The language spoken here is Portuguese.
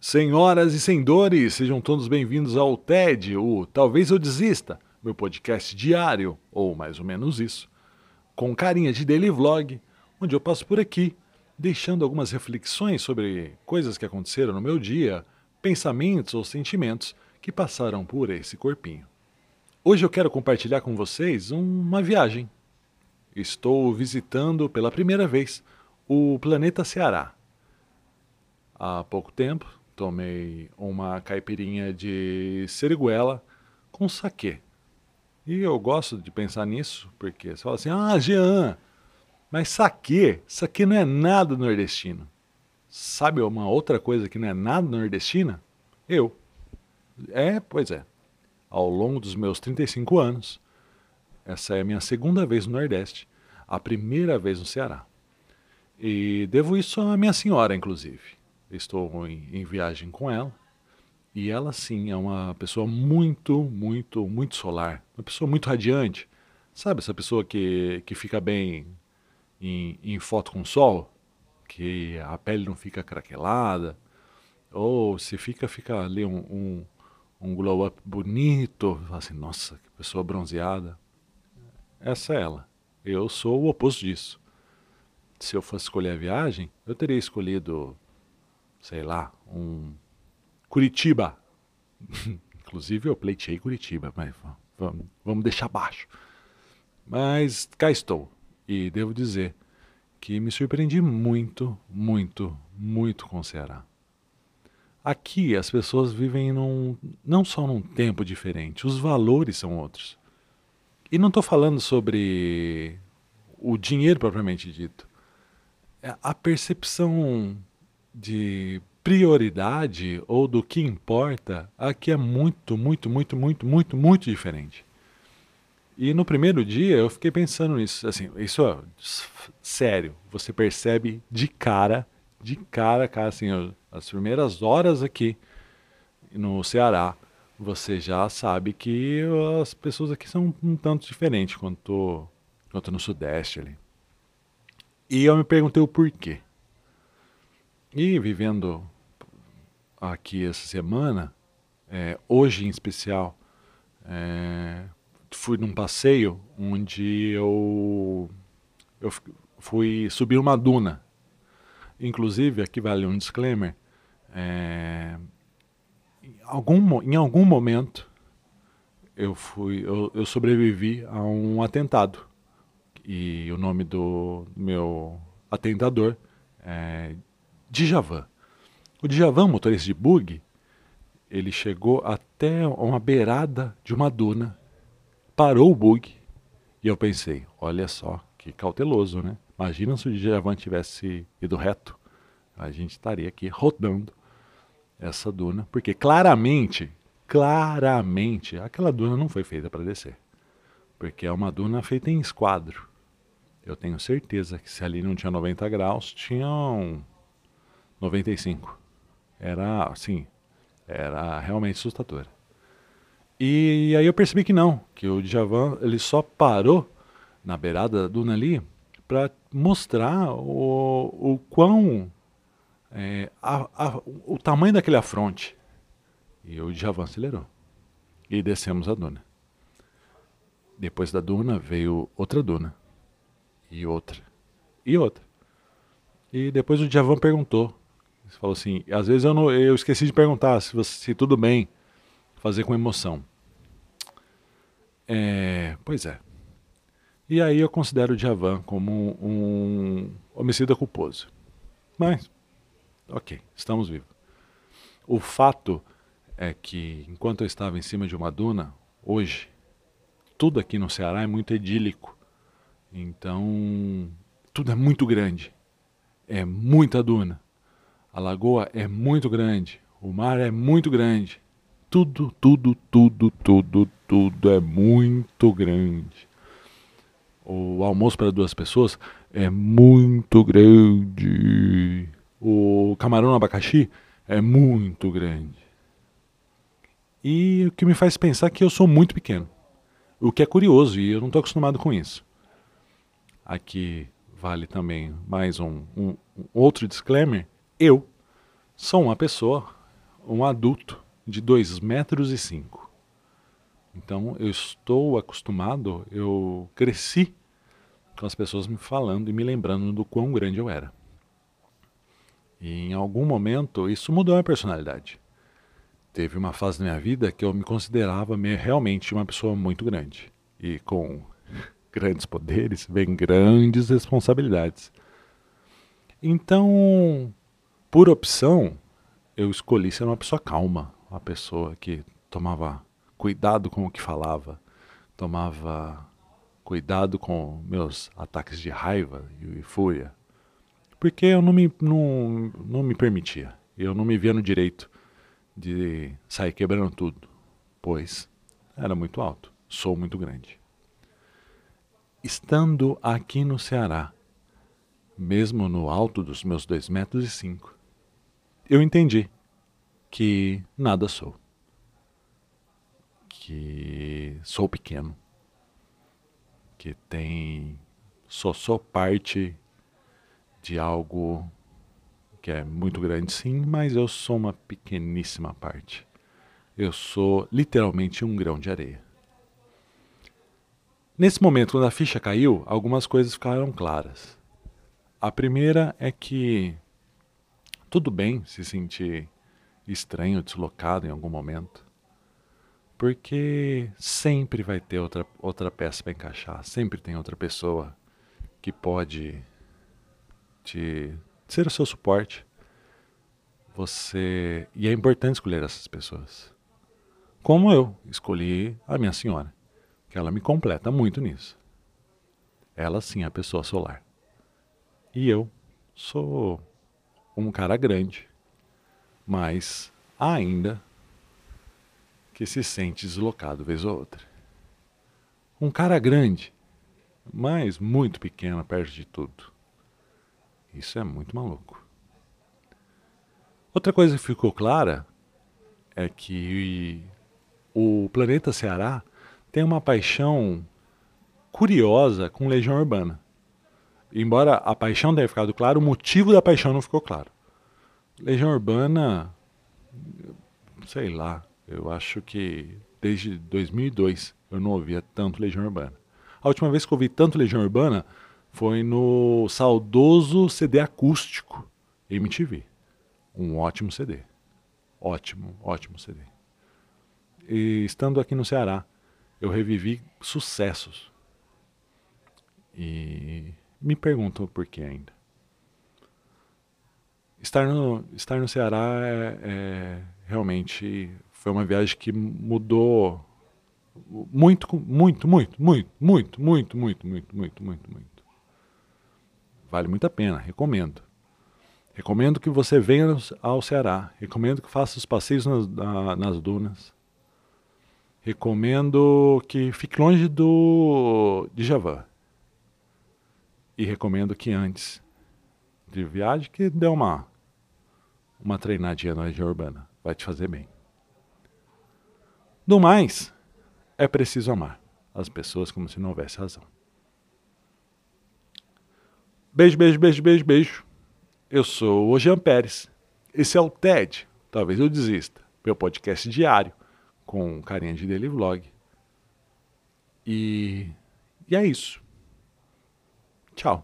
Senhoras e senhores, sejam todos bem-vindos ao TED, o Talvez Eu Desista, meu podcast diário, ou mais ou menos isso, com carinha de daily vlog, onde eu passo por aqui, deixando algumas reflexões sobre coisas que aconteceram no meu dia, pensamentos ou sentimentos que passaram por esse corpinho. Hoje eu quero compartilhar com vocês uma viagem. Estou visitando pela primeira vez o planeta Ceará. Há pouco tempo tomei uma caipirinha de seriguela com saquê. E eu gosto de pensar nisso, porque você fala assim, ah, Jean, mas saquê, saquê não é nada nordestino. Sabe uma outra coisa que não é nada nordestina? Eu. É, pois é. Ao longo dos meus 35 anos, essa é a minha segunda vez no Nordeste, a primeira vez no Ceará. E devo isso à minha senhora, inclusive estou em, em viagem com ela. E ela sim é uma pessoa muito, muito, muito solar. Uma pessoa muito radiante. Sabe essa pessoa que, que fica bem em, em foto com sol? Que a pele não fica craquelada? Ou se fica, fica ali um, um, um glow up bonito. Assim, nossa, que pessoa bronzeada. Essa é ela. Eu sou o oposto disso. Se eu fosse escolher a viagem, eu teria escolhido sei lá, um Curitiba. Inclusive eu pleitei Curitiba, mas vamos, vamos deixar baixo. Mas cá estou. E devo dizer que me surpreendi muito, muito, muito com o Ceará. Aqui as pessoas vivem num, não só num tempo diferente, os valores são outros. E não estou falando sobre o dinheiro propriamente dito. É a percepção de prioridade ou do que importa, aqui é muito, muito, muito, muito, muito, muito diferente. E no primeiro dia eu fiquei pensando nisso, assim, isso é sério, você percebe de cara, de cara, cara, assim, as primeiras horas aqui no Ceará, você já sabe que as pessoas aqui são um tanto diferentes quanto, quanto no Sudeste ali. E eu me perguntei o porquê. E vivendo aqui essa semana, é, hoje em especial, é, fui num passeio onde eu, eu fui subir uma duna. Inclusive, aqui vale um disclaimer, é, em, algum, em algum momento eu, fui, eu, eu sobrevivi a um atentado. E o nome do meu atentador é Djavan. O Djavan, motorista de bug, ele chegou até uma beirada de uma duna, parou o bug e eu pensei, olha só, que cauteloso, né? Imagina se o Djavan tivesse ido reto, a gente estaria aqui rodando essa duna, porque claramente, claramente, aquela duna não foi feita para descer, porque é uma duna feita em esquadro. Eu tenho certeza que se ali não tinha 90 graus, tinham 95. Era, assim, era realmente assustador. E, aí eu percebi que não, que o Djavan ele só parou na beirada da duna ali para mostrar o, o quão é, a, a, o tamanho daquele afronte. E o Djavan acelerou. E descemos a duna. Depois da duna veio outra duna. E outra. E outra. E depois o Djavan perguntou você falou assim, às vezes eu, não, eu esqueci de perguntar se, você, se tudo bem fazer com emoção. É, pois é. E aí eu considero o Djavan como um, um homicida culposo. Mas, ok, estamos vivos. O fato é que enquanto eu estava em cima de uma duna, hoje, tudo aqui no Ceará é muito idílico. Então, tudo é muito grande. É muita duna. A lagoa é muito grande, o mar é muito grande. Tudo, tudo, tudo, tudo, tudo é muito grande. O almoço para duas pessoas é muito grande. O camarão no abacaxi é muito grande. E o que me faz pensar que eu sou muito pequeno. O que é curioso e eu não estou acostumado com isso. Aqui vale também mais um, um, um outro disclaimer eu sou uma pessoa um adulto de 2 metros e 5. Então eu estou acostumado, eu cresci com as pessoas me falando e me lembrando do quão grande eu era. E em algum momento isso mudou a minha personalidade. Teve uma fase na minha vida que eu me considerava realmente uma pessoa muito grande. E com grandes poderes vem grandes responsabilidades. Então, por opção, eu escolhi ser uma pessoa calma, uma pessoa que tomava cuidado com o que falava, tomava cuidado com meus ataques de raiva e fúria, porque eu não me, não, não me permitia, eu não me via no direito de sair quebrando tudo, pois era muito alto, sou muito grande. Estando aqui no Ceará, mesmo no alto dos meus dois metros e cinco, eu entendi que nada sou, que sou pequeno que tem só sou parte de algo que é muito grande sim, mas eu sou uma pequeníssima parte. Eu sou literalmente um grão de areia. Nesse momento, quando a ficha caiu, algumas coisas ficaram claras. A primeira é que tudo bem se sentir estranho, deslocado em algum momento. Porque sempre vai ter outra, outra peça para encaixar, sempre tem outra pessoa que pode te ser o seu suporte. Você e é importante escolher essas pessoas. Como eu escolhi a minha senhora, que ela me completa muito nisso. Ela sim é a pessoa solar. E eu sou um cara grande, mas ainda que se sente deslocado vez ou outra. Um cara grande, mas muito pequeno perto de tudo. Isso é muito maluco. Outra coisa que ficou clara é que o planeta Ceará tem uma paixão curiosa com Legião Urbana. Embora a paixão tenha ficado claro, o motivo da paixão não ficou claro. Legião Urbana, sei lá, eu acho que desde 2002 eu não ouvia tanto Legião Urbana. A última vez que eu ouvi tanto Legião Urbana foi no saudoso CD acústico MTV. Um ótimo CD. Ótimo, ótimo CD. E estando aqui no Ceará, eu revivi sucessos. E me perguntam por que ainda. Estar no, estar no Ceará é, é realmente foi uma viagem que mudou muito, muito, muito, muito, muito, muito, muito, muito, muito, muito, muito. Vale muito a pena, recomendo. Recomendo que você venha ao Ceará. Recomendo que faça os passeios nas, nas dunas. Recomendo que fique longe do de Javan. E recomendo que antes de viagem que dê uma uma treinadinha na região urbana. Vai te fazer bem. Do mais, é preciso amar as pessoas como se não houvesse razão. Beijo, beijo, beijo, beijo, beijo. Eu sou o Jean Pérez. Esse é o TED, talvez eu desista, meu podcast diário com carinha de daily vlog. E, e é isso. Ciao.